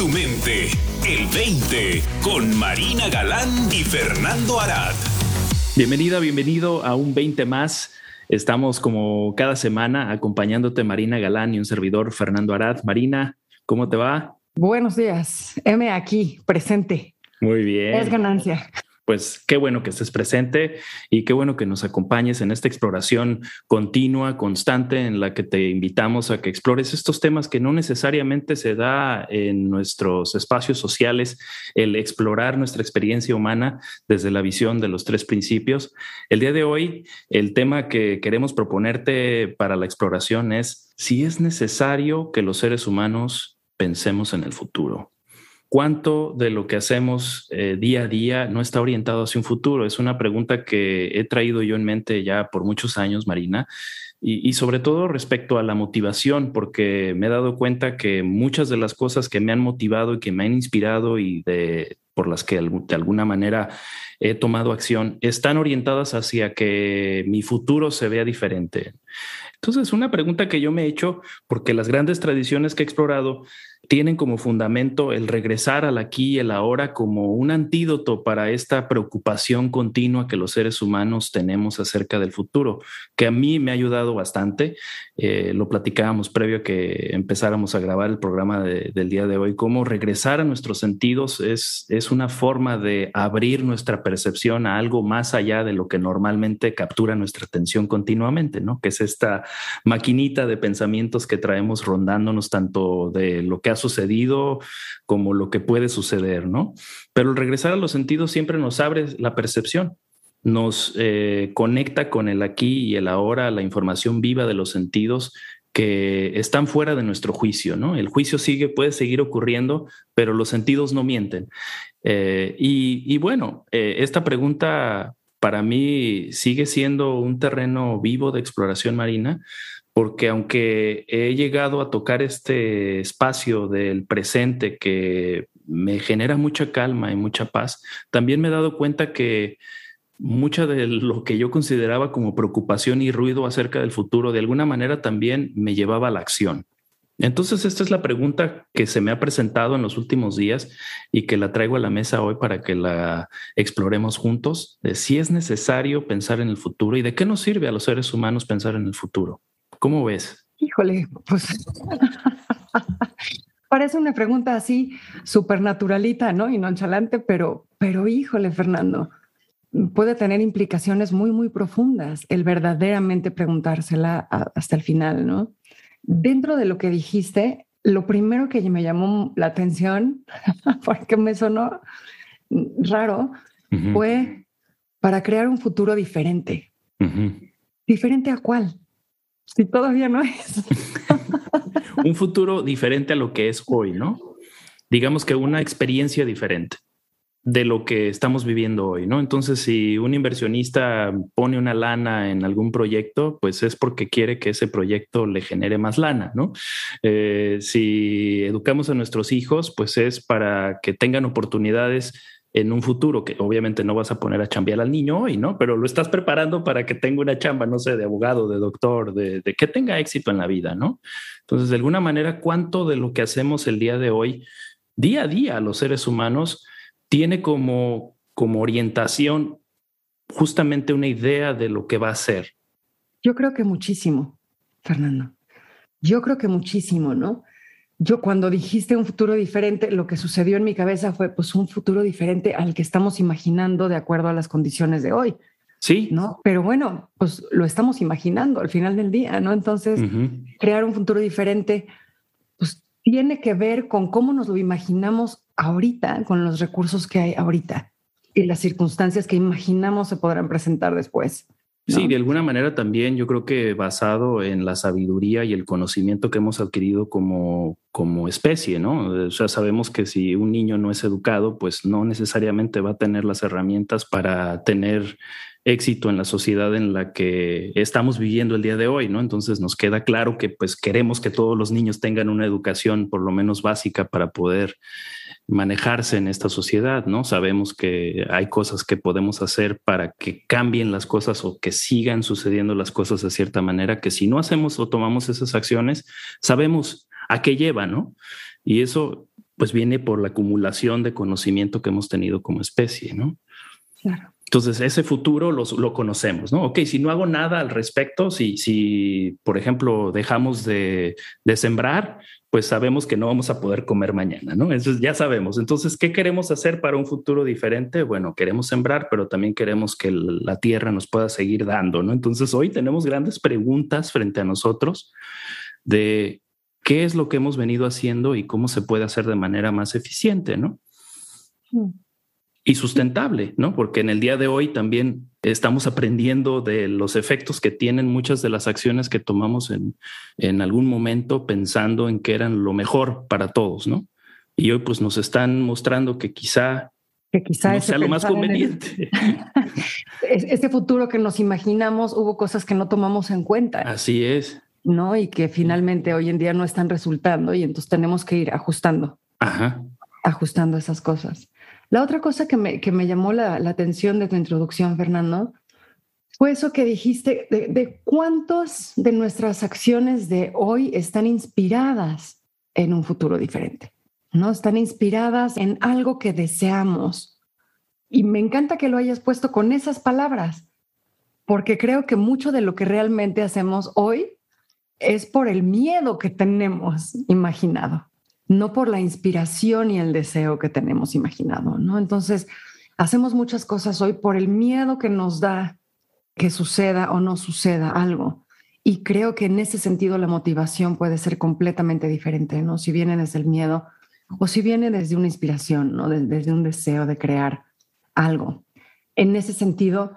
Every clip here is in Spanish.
tu mente. El 20 con Marina Galán y Fernando Arad. Bienvenida, bienvenido a un 20 más. Estamos como cada semana acompañándote Marina Galán y un servidor Fernando Arad. Marina, ¿cómo te va? Buenos días. M aquí, presente. Muy bien. Es ganancia pues qué bueno que estés presente y qué bueno que nos acompañes en esta exploración continua, constante, en la que te invitamos a que explores estos temas que no necesariamente se da en nuestros espacios sociales, el explorar nuestra experiencia humana desde la visión de los tres principios. El día de hoy, el tema que queremos proponerte para la exploración es si es necesario que los seres humanos pensemos en el futuro cuánto de lo que hacemos eh, día a día no está orientado hacia un futuro. Es una pregunta que he traído yo en mente ya por muchos años, Marina, y, sobre todo respecto a la motivación, porque me he dado cuenta que muchas de las cosas que me han motivado y que me han inspirado y de, por las que de alguna manera he tomado acción están orientadas hacia que mi futuro se vea diferente. Entonces, una pregunta que yo me he hecho, porque las grandes tradiciones que he explorado tienen como fundamento el regresar al aquí y el ahora como un antídoto para esta preocupación continua que los seres humanos tenemos acerca del futuro, que a mí me ha ayudado bastante. Eh, lo platicábamos previo a que empezáramos a grabar el programa del día de hoy, cómo regresar a nuestros sentidos es, es una forma de abrir nuestra percepción a algo más allá de lo que normalmente captura nuestra atención continuamente, ¿no? Que es esta maquinita de pensamientos que traemos rondándonos tanto de lo que ha sucedido como lo que puede suceder, ¿no? Pero el regresar a los sentidos siempre nos abre la percepción, nos eh, conecta con el aquí y el ahora, la información viva de los sentidos que están fuera de nuestro juicio, ¿no? El juicio sigue, puede seguir ocurriendo, pero los sentidos no mienten. Eh, y, bueno, eh, esta pregunta para mí sigue siendo un terreno vivo de exploración marina, porque aunque he llegado a tocar este espacio del presente que me genera mucha calma y mucha paz, también me he dado cuenta que mucha de lo que yo consideraba como preocupación y ruido acerca del futuro, de alguna manera también me llevaba a la acción. Entonces, esta es la pregunta que se me ha presentado en los últimos días y que la traigo a la mesa hoy para que la exploremos juntos, si es necesario pensar en el futuro y de qué nos sirve a los seres humanos pensar en el futuro. ¿Cómo ves? Híjole, pues parece una pregunta así súper naturalita, ¿no? Y nonchalante, pero, pero híjole, Fernando, puede tener implicaciones muy, muy profundas el verdaderamente preguntársela hasta el final, ¿no? Dentro de lo que dijiste, lo primero que me llamó la atención, porque me sonó raro, fue para crear un futuro diferente. ¿Diferente a cuál? Si todavía no es. un futuro diferente a lo que es hoy, ¿no? Digamos que una experiencia diferente de lo que estamos viviendo hoy, ¿no? Entonces, si un inversionista pone una lana en algún proyecto, pues es porque quiere que ese proyecto le genere más lana, ¿no? Eh, si educamos a nuestros hijos, pues es para que tengan oportunidades en un futuro, que obviamente no vas a poner a chambear al niño hoy, ¿no? Pero lo estás preparando para que tenga una chamba, no sé, de abogado, de doctor, de, que tenga éxito en la vida, ¿no? Entonces, de alguna manera, ¿cuánto de lo que hacemos el día de hoy, día a día, los seres humanos, tiene como, como orientación justamente una idea de lo que va a ser? Yo creo que muchísimo, Fernando. Yo creo que muchísimo, ¿no? yo cuando dijiste un futuro diferente, lo que sucedió en mi cabeza fue pues un futuro diferente al que estamos imaginando de acuerdo a las condiciones de hoy. Sí. ¿No? Pero bueno, pues lo estamos imaginando al final del día, ¿no? Entonces, crear un futuro diferente, tiene que ver con cómo nos lo imaginamos ahorita, con los recursos que hay ahorita y las circunstancias que imaginamos se podrán presentar después. Sí, de alguna manera también yo creo que basado en la sabiduría y el conocimiento que hemos adquirido como, como especie, ¿no? O sea, sabemos que si un niño no es educado, pues no necesariamente va a tener las herramientas para tener éxito en la sociedad en la que estamos viviendo el día de hoy, ¿no? Entonces nos queda claro que pues queremos que todos los niños tengan una educación por lo menos básica para poder manejarse en esta sociedad, ¿no? Sabemos que hay cosas que podemos hacer para que cambien las cosas o que sigan sucediendo las cosas de cierta manera, que si no hacemos o tomamos esas acciones, sabemos a qué lleva, ¿no? Y eso pues viene por la acumulación de conocimiento que hemos tenido como especie, ¿no? Claro. Entonces, ese futuro lo conocemos, ¿no? Ok, si no hago nada al respecto, si, si por ejemplo, dejamos de, de, sembrar, pues sabemos que no vamos a poder comer mañana, ¿no? Eso ya sabemos. Entonces, ¿qué queremos hacer para un futuro diferente? Bueno, queremos sembrar, pero también queremos que la tierra nos pueda seguir dando, ¿no? Entonces, hoy tenemos grandes preguntas frente a nosotros de qué es lo que hemos venido haciendo y cómo se puede hacer de manera más eficiente, ¿no? Mm y sustentable, ¿no? Porque en el día de hoy también estamos aprendiendo de los efectos que tienen muchas de las acciones que tomamos en, en algún momento pensando en que eran lo mejor para todos, ¿no? Y hoy pues nos están mostrando que quizá que quizá no sea lo más conveniente. Ese futuro que nos imaginamos, hubo cosas que no tomamos en cuenta. Así es. ¿No? Y que finalmente hoy en día no están resultando y entonces tenemos que ir ajustando. Ajá. Ajustando esas cosas. La otra cosa que me, que me llamó la, atención de tu introducción, Fernando, fue eso que dijiste de, de cuántos de nuestras acciones de hoy están inspiradas en un futuro diferente, ¿no? Están inspiradas en algo que deseamos. Y me encanta que lo hayas puesto con esas palabras, porque creo que mucho de lo que realmente hacemos hoy es por el miedo que tenemos imaginado no por la inspiración y el deseo que tenemos imaginado, ¿no? Entonces, hacemos muchas cosas hoy por el miedo que nos da que suceda o no suceda algo. Y creo que en ese sentido la motivación puede ser completamente diferente, ¿no? Si viene desde el miedo o si viene desde una inspiración, ¿no? Desde un deseo de crear algo. En ese sentido,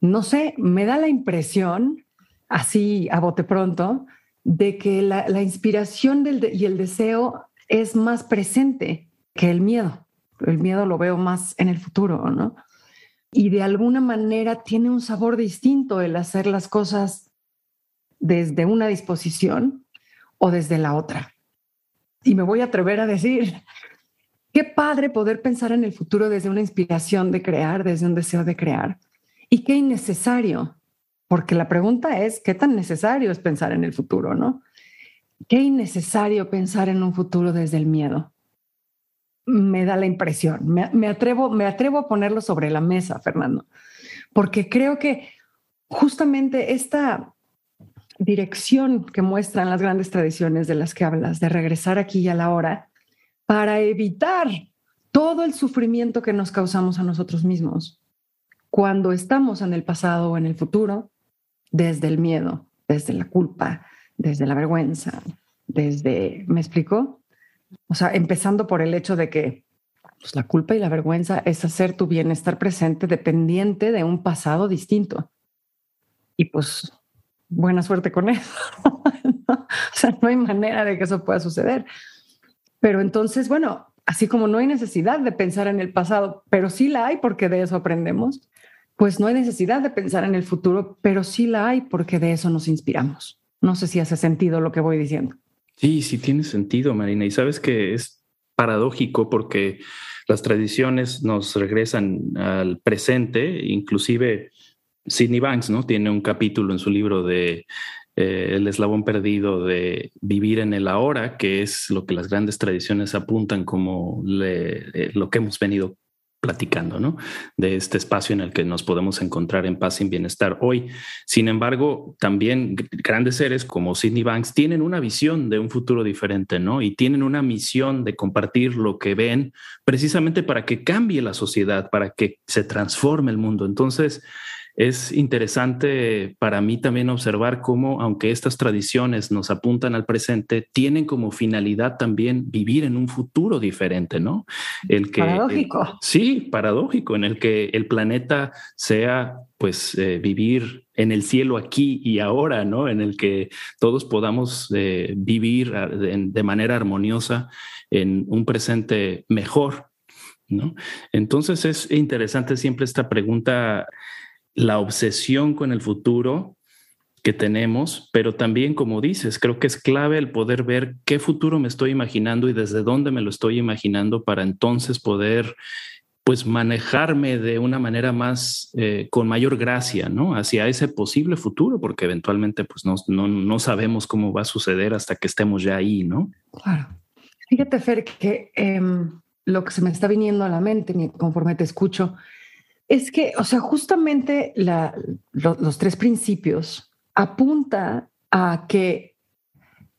no sé, me da la impresión, así a bote pronto, de que la, inspiración y el deseo es más presente que el miedo. El miedo lo veo más en el futuro, ¿no? Y de alguna manera tiene un sabor distinto el hacer las cosas desde una disposición o desde la otra. Y me voy a atrever a decir, qué padre poder pensar en el futuro desde una inspiración de crear, desde un deseo de crear. Y qué innecesario, porque la pregunta es, ¿qué tan necesario es pensar en el futuro, no? Qué innecesario pensar en un futuro desde el miedo. Me da la impresión. Me, atrevo, me atrevo a ponerlo sobre la mesa, Fernando, porque creo que justamente esta dirección que muestran las grandes tradiciones de las que hablas, de regresar aquí y a la hora, para evitar todo el sufrimiento que nos causamos a nosotros mismos cuando estamos en el pasado o en el futuro, desde el miedo, desde la culpa, desde la vergüenza, desde, ¿me explico? O sea, empezando por el hecho de que pues, la culpa y la vergüenza es hacer tu bienestar presente dependiente de un pasado distinto. Y pues, buena suerte con eso. o sea, no hay manera de que eso pueda suceder. Pero entonces, bueno, así como no hay necesidad de pensar en el pasado, pero sí la hay porque de eso aprendemos, pues no hay necesidad de pensar en el futuro, pero sí la hay porque de eso nos inspiramos. No sé si hace sentido lo que voy diciendo. Sí, sí tiene sentido, Marina. Y sabes que es paradójico porque las tradiciones nos regresan al presente, inclusive Sidney Banks, ¿no? Tiene un capítulo en su libro de eh, El eslabón perdido de vivir en el ahora, que es lo que las grandes tradiciones apuntan como eh, lo que hemos venido platicando, ¿no? De este espacio en el que nos podemos encontrar en paz y en bienestar hoy. Sin embargo, también grandes seres como Sidney Banks tienen una visión de un futuro diferente, ¿no? Y tienen una misión de compartir lo que ven precisamente para que cambie la sociedad, para que se transforme el mundo. Entonces, es interesante para mí también observar cómo, aunque estas tradiciones nos apuntan al presente, tienen como finalidad también vivir en un futuro diferente, ¿no? El que, paradójico. sí, paradójico, en el que el planeta sea, pues, eh, vivir en el cielo aquí y ahora, ¿no? En el que todos podamos eh, vivir ah, de manera armoniosa en un presente mejor, ¿no? Entonces es interesante siempre esta pregunta la obsesión con el futuro que tenemos, pero también, como dices, creo que es clave el poder ver qué futuro me estoy imaginando y desde dónde me lo estoy imaginando para entonces poder pues manejarme de una manera más eh, con mayor gracia, ¿no? Hacia ese posible futuro, porque eventualmente pues no, no, no sabemos cómo va a suceder hasta que estemos ya ahí, ¿no? Claro. Fíjate, Fer, que em, lo que se me está viniendo a la mente conforme te escucho es que, o sea, justamente los tres principios apunta a que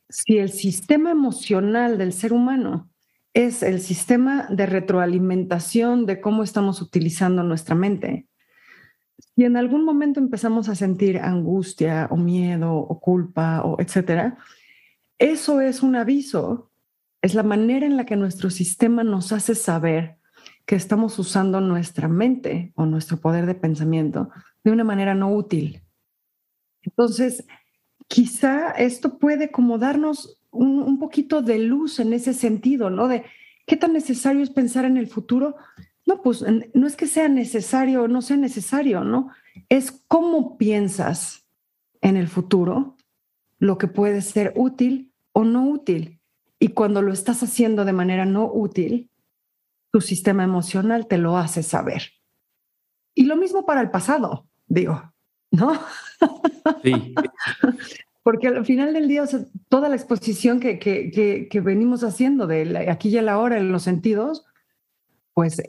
si el sistema emocional del ser humano es el sistema de retroalimentación de cómo estamos utilizando nuestra mente, si en algún momento empezamos a sentir angustia o miedo o culpa o etcétera, eso es un aviso, es la manera en la que nuestro sistema nos hace saber que estamos usando nuestra mente o nuestro poder de pensamiento de una manera no útil. Entonces, quizá esto puede como darnos un, poquito de luz en ese sentido, ¿no? De qué tan necesario es pensar en el futuro. No, pues no es que sea necesario o no sea necesario, ¿no? Es cómo piensas en el futuro lo que puede ser útil o no útil. Y cuando lo estás haciendo de manera no útil, tu sistema emocional te lo hace saber. Y lo mismo para el pasado, digo, ¿no? Sí. Porque al final del día, toda la exposición que, que, que, venimos haciendo de aquí y a la hora en los sentidos, pues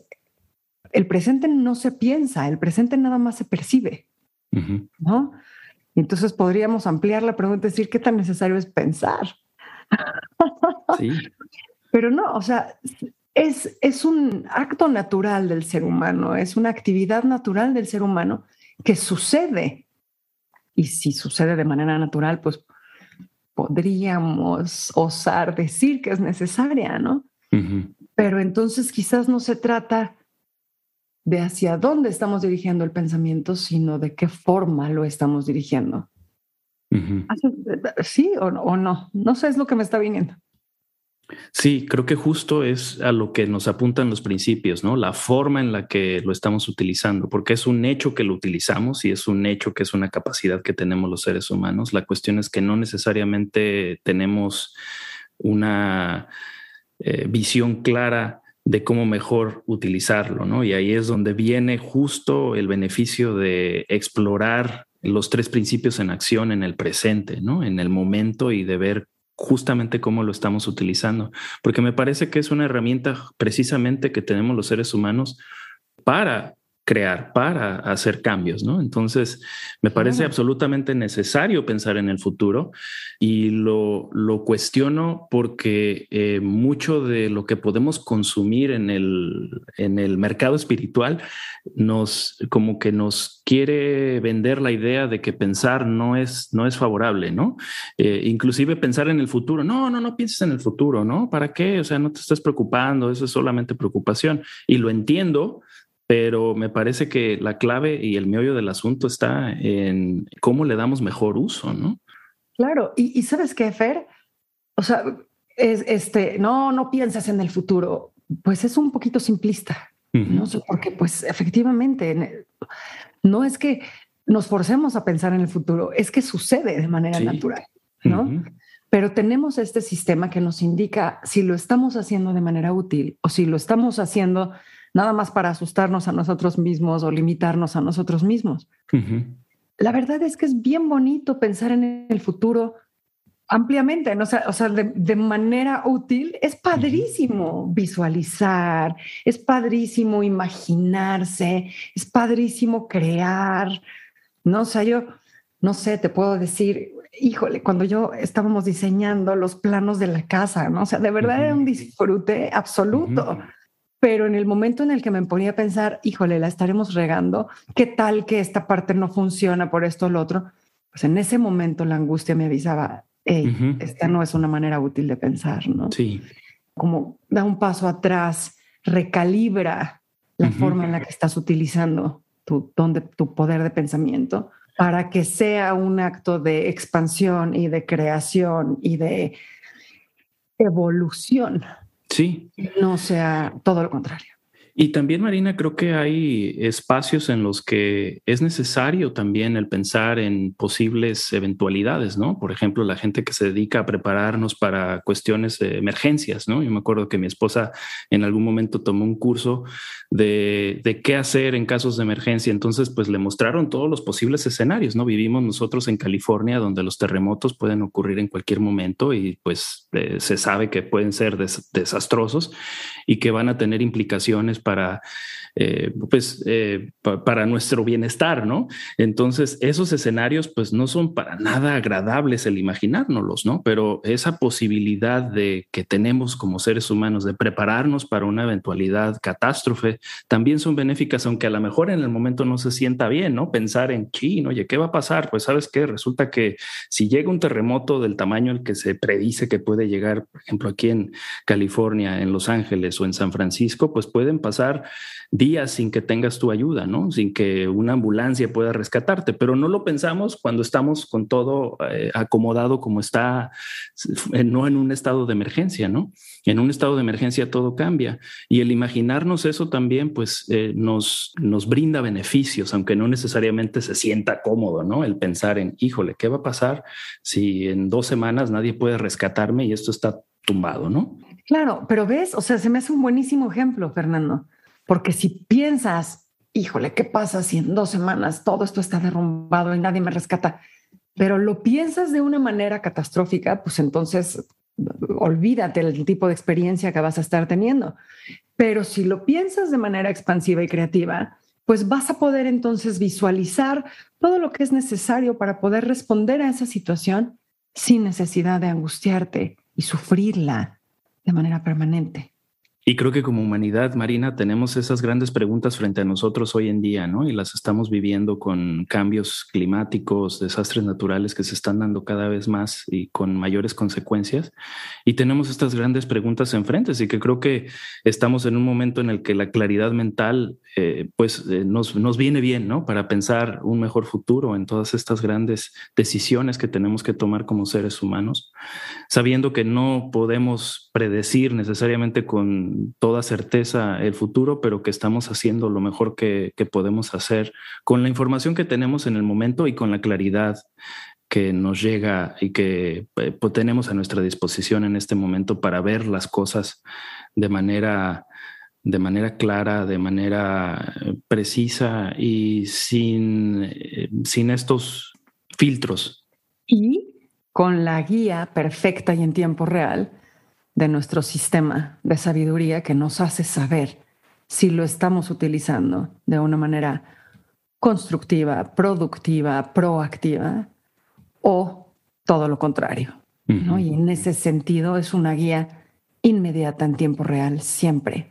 el presente no se piensa, el presente nada más se percibe, ¿no? entonces podríamos ampliar la pregunta y decir, ¿qué tan necesario es pensar? Sí. Pero no, o sea, es, es un acto natural del ser humano, es una actividad natural del ser humano que sucede y si sucede de manera natural, pues podríamos osar decir que es necesaria, ¿no? Pero entonces quizás no se trata de hacia dónde estamos dirigiendo el pensamiento, sino de qué forma lo estamos dirigiendo. ¿Sí o o no? No sé, es lo que me está viniendo. Sí, creo que justo es a lo que nos apuntan los principios, ¿no? La forma en la que lo estamos utilizando, porque es un hecho que lo utilizamos y es un hecho que es una capacidad que tenemos los seres humanos. La cuestión es que no necesariamente tenemos una eh, visión clara de cómo mejor utilizarlo, ¿no? Y ahí es donde viene justo el beneficio de explorar los tres principios en acción en el presente, ¿no? En el momento y de ver justamente cómo lo estamos utilizando, porque me parece que es una herramienta precisamente que tenemos los seres humanos para crear, para hacer cambios, ¿no? Entonces, me parece absolutamente necesario pensar en el futuro y lo, lo cuestiono porque eh, mucho de lo que podemos consumir en el, en el mercado espiritual nos, como que nos quiere vender la idea de que pensar no es, no es favorable, ¿no? Eh, inclusive pensar en el futuro, no, no, no pienses en el futuro, ¿no? ¿Para qué? O sea, no te estés preocupando, eso es solamente preocupación. Y lo entiendo, pero me parece que la clave y el meollo del asunto está en cómo le damos mejor uso, ¿no? Claro, y, sabes qué, Fer, o sea, es, este, no, no piensas en el futuro, pues es un poquito simplista, ¿no? Porque pues efectivamente, no es que nos forcemos a pensar en el futuro, es que sucede de manera natural, ¿no? Pero tenemos este sistema que nos indica si lo estamos haciendo de manera útil o si lo estamos haciendo nada más para asustarnos a nosotros mismos o limitarnos a nosotros mismos. La verdad es que es bien bonito pensar en el futuro ampliamente, ¿no? o sea, de, manera útil, es padrísimo visualizar, es padrísimo imaginarse, es padrísimo crear, ¿no? O sea, yo, no sé, te puedo decir, híjole, cuando yo estábamos diseñando los planos de la casa, ¿no? O sea, de verdad era un disfrute absoluto pero en el momento en el que me ponía a pensar, híjole, la estaremos regando, ¿qué tal que esta parte no funciona por esto o lo otro? Pues en ese momento la angustia me avisaba, hey, esta no es una manera útil de pensar, ¿no? Sí. Como da un paso atrás, recalibra la forma en la que estás utilizando tu, donde, tu poder de pensamiento para que sea un acto de expansión y de creación y de evolución Sí. No sea todo lo contrario. Y también, Marina, creo que hay espacios en los que es necesario también el pensar en posibles eventualidades, ¿no? Por ejemplo, la gente que se dedica a prepararnos para cuestiones de emergencias, ¿no? Yo me acuerdo que mi esposa en algún momento tomó un curso de, qué hacer en casos de emergencia. Entonces, pues le mostraron todos los posibles escenarios, ¿no? Vivimos nosotros en California, donde los terremotos pueden ocurrir en cualquier momento y pues eh, se sabe que pueden ser desastrosos y que van a tener implicaciones para, eh, pues, eh, para nuestro bienestar, ¿no? Entonces, esos escenarios, pues, no son para nada agradables el imaginárnoslos, ¿no? Pero esa posibilidad de que tenemos como seres humanos de prepararnos para una eventualidad catástrofe, también son benéficas, aunque a lo mejor en el momento no se sienta bien, ¿no? Pensar en, chino, oye, ¿qué va a pasar? Pues, ¿sabes qué? Resulta que si llega un terremoto del tamaño al que se predice que puede llegar, por ejemplo, aquí en California, en Los Ángeles o en San Francisco, pues pueden pasar días sin que tengas tu ayuda, ¿no? Sin que una ambulancia pueda rescatarte, pero no lo pensamos cuando estamos con todo eh, acomodado como está, eh, no en un estado de emergencia, ¿no? En un estado de emergencia todo cambia y el imaginarnos eso también, pues eh, nos, nos brinda beneficios, aunque no necesariamente se sienta cómodo, ¿no? El pensar en, híjole, ¿qué va a pasar si en dos semanas nadie puede rescatarme y esto está tumbado, ¿no? Claro, pero ves, o sea, se me hace un buenísimo ejemplo, Fernando. Porque si piensas, híjole, ¿qué pasa si en dos semanas todo esto está derrumbado y nadie me rescata? Pero lo piensas de una manera catastrófica, pues entonces olvídate del tipo de experiencia que vas a estar teniendo. Pero si lo piensas de manera expansiva y creativa, pues vas a poder entonces visualizar todo lo que es necesario para poder responder a esa situación sin necesidad de angustiarte y sufrirla de manera permanente. Y creo que como humanidad marina tenemos esas grandes preguntas frente a nosotros hoy en día, ¿no? Y las estamos viviendo con cambios climáticos, desastres naturales que se están dando cada vez más y con mayores consecuencias. Y tenemos estas grandes preguntas enfrente, así que creo que estamos en un momento en el que la claridad mental, eh, pues, eh, nos, nos viene bien, ¿no? Para pensar un mejor futuro en todas estas grandes decisiones que tenemos que tomar como seres humanos, sabiendo que no podemos predecir necesariamente con toda certeza el futuro, pero que estamos haciendo lo mejor que, podemos hacer con la información que tenemos en el momento y con la claridad que nos llega y que eh, pues, tenemos a nuestra disposición en este momento para ver las cosas de manera de manera clara, de manera eh, precisa y sin, eh, sin estos filtros. Con la guía perfecta y en tiempo real de nuestro sistema de sabiduría que nos hace saber si lo estamos utilizando de una manera constructiva, productiva, proactiva o todo lo contrario. Y en ese sentido es una guía inmediata en tiempo real, siempre,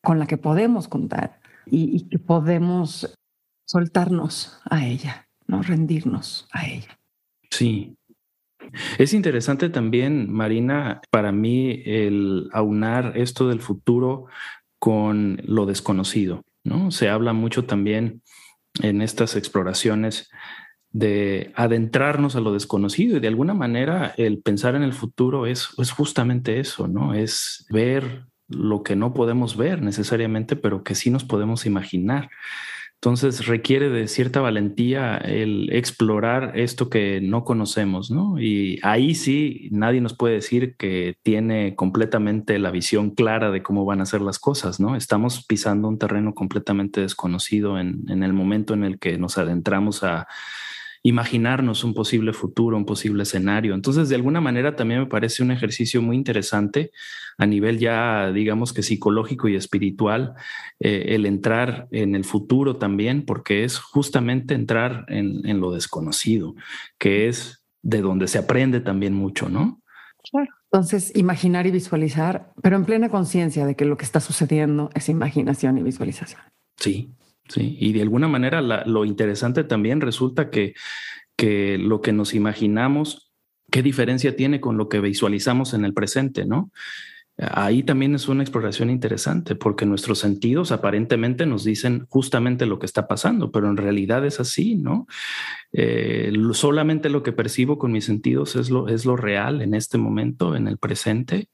con la que podemos contar y, y que podemos soltarnos a ella, no rendirnos a ella. Sí, es interesante también, Marina, para mí el aunar esto del futuro con lo desconocido, ¿no? Se habla mucho también en estas exploraciones de adentrarnos a lo desconocido y de alguna manera el pensar en el futuro es, es justamente eso, ¿no? Es ver lo que no podemos ver necesariamente, pero que sí nos podemos imaginar. Entonces requiere de cierta valentía el explorar esto que no conocemos, ¿no? Y ahí sí, nadie nos puede decir que tiene completamente la visión clara de cómo van a ser las cosas, ¿no? Estamos pisando un terreno completamente desconocido en, el momento en el que nos adentramos a imaginarnos un posible futuro, un posible escenario. Entonces, de alguna manera también me parece un ejercicio muy interesante a nivel ya, digamos que psicológico y espiritual, eh, el entrar en el futuro también, porque es justamente entrar en, en lo desconocido, que es de donde se aprende también mucho, ¿no? Claro. Entonces, imaginar y visualizar, pero en plena conciencia de que lo que está sucediendo es imaginación y visualización. Sí, Sí, y de alguna manera lo interesante también resulta que, que lo que nos imaginamos, qué diferencia tiene con lo que visualizamos en el presente, ¿no? Ahí también es una exploración interesante porque nuestros sentidos aparentemente nos dicen justamente lo que está pasando, pero en realidad es así, ¿no? Eh, solamente lo que percibo con mis sentidos es lo, es lo real en este momento, en el presente,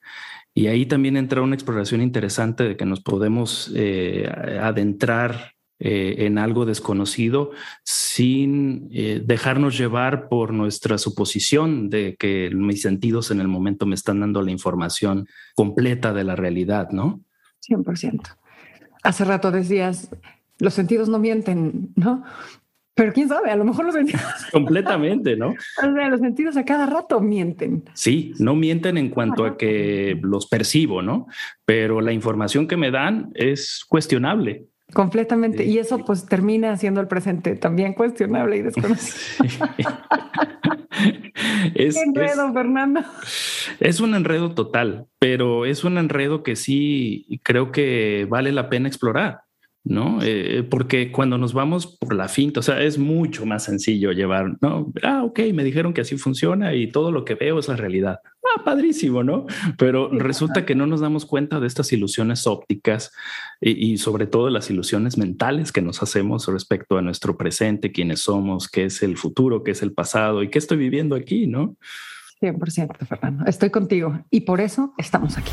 Y ahí también entra una exploración interesante de que nos podemos eh, adentrar eh, en algo desconocido sin eh, dejarnos llevar por nuestra suposición de que mis sentidos en el momento me están dando la información completa de la realidad, ¿no? 100%. Hace rato decías, los sentidos no mienten, ¿no? Pero quién sabe, a lo mejor los sentidos. Completamente, ¿no? o sea, los sentidos a cada rato mienten. Sí, no mienten en cuanto a que los percibo, ¿no? Pero la información que me dan es cuestionable. Completamente. Y eso pues termina siendo el presente también cuestionable y desconocido. es, Qué enredo, Fernando. Es un enredo total, pero es un enredo que sí creo que vale la pena explorar. ¿No? Eh, porque cuando nos vamos por la finta, o sea, es mucho más sencillo llevar, ¿no? Ah, ok, me dijeron que así funciona y todo lo que veo es la realidad. Ah, padrísimo, ¿no? Pero resulta que no nos damos cuenta de estas ilusiones ópticas y, y, sobre todo las ilusiones mentales que nos hacemos respecto a nuestro presente, quiénes somos, qué es el futuro, qué es el pasado y qué estoy viviendo aquí, ¿no? 100%, Fernando. Estoy contigo y por eso estamos aquí.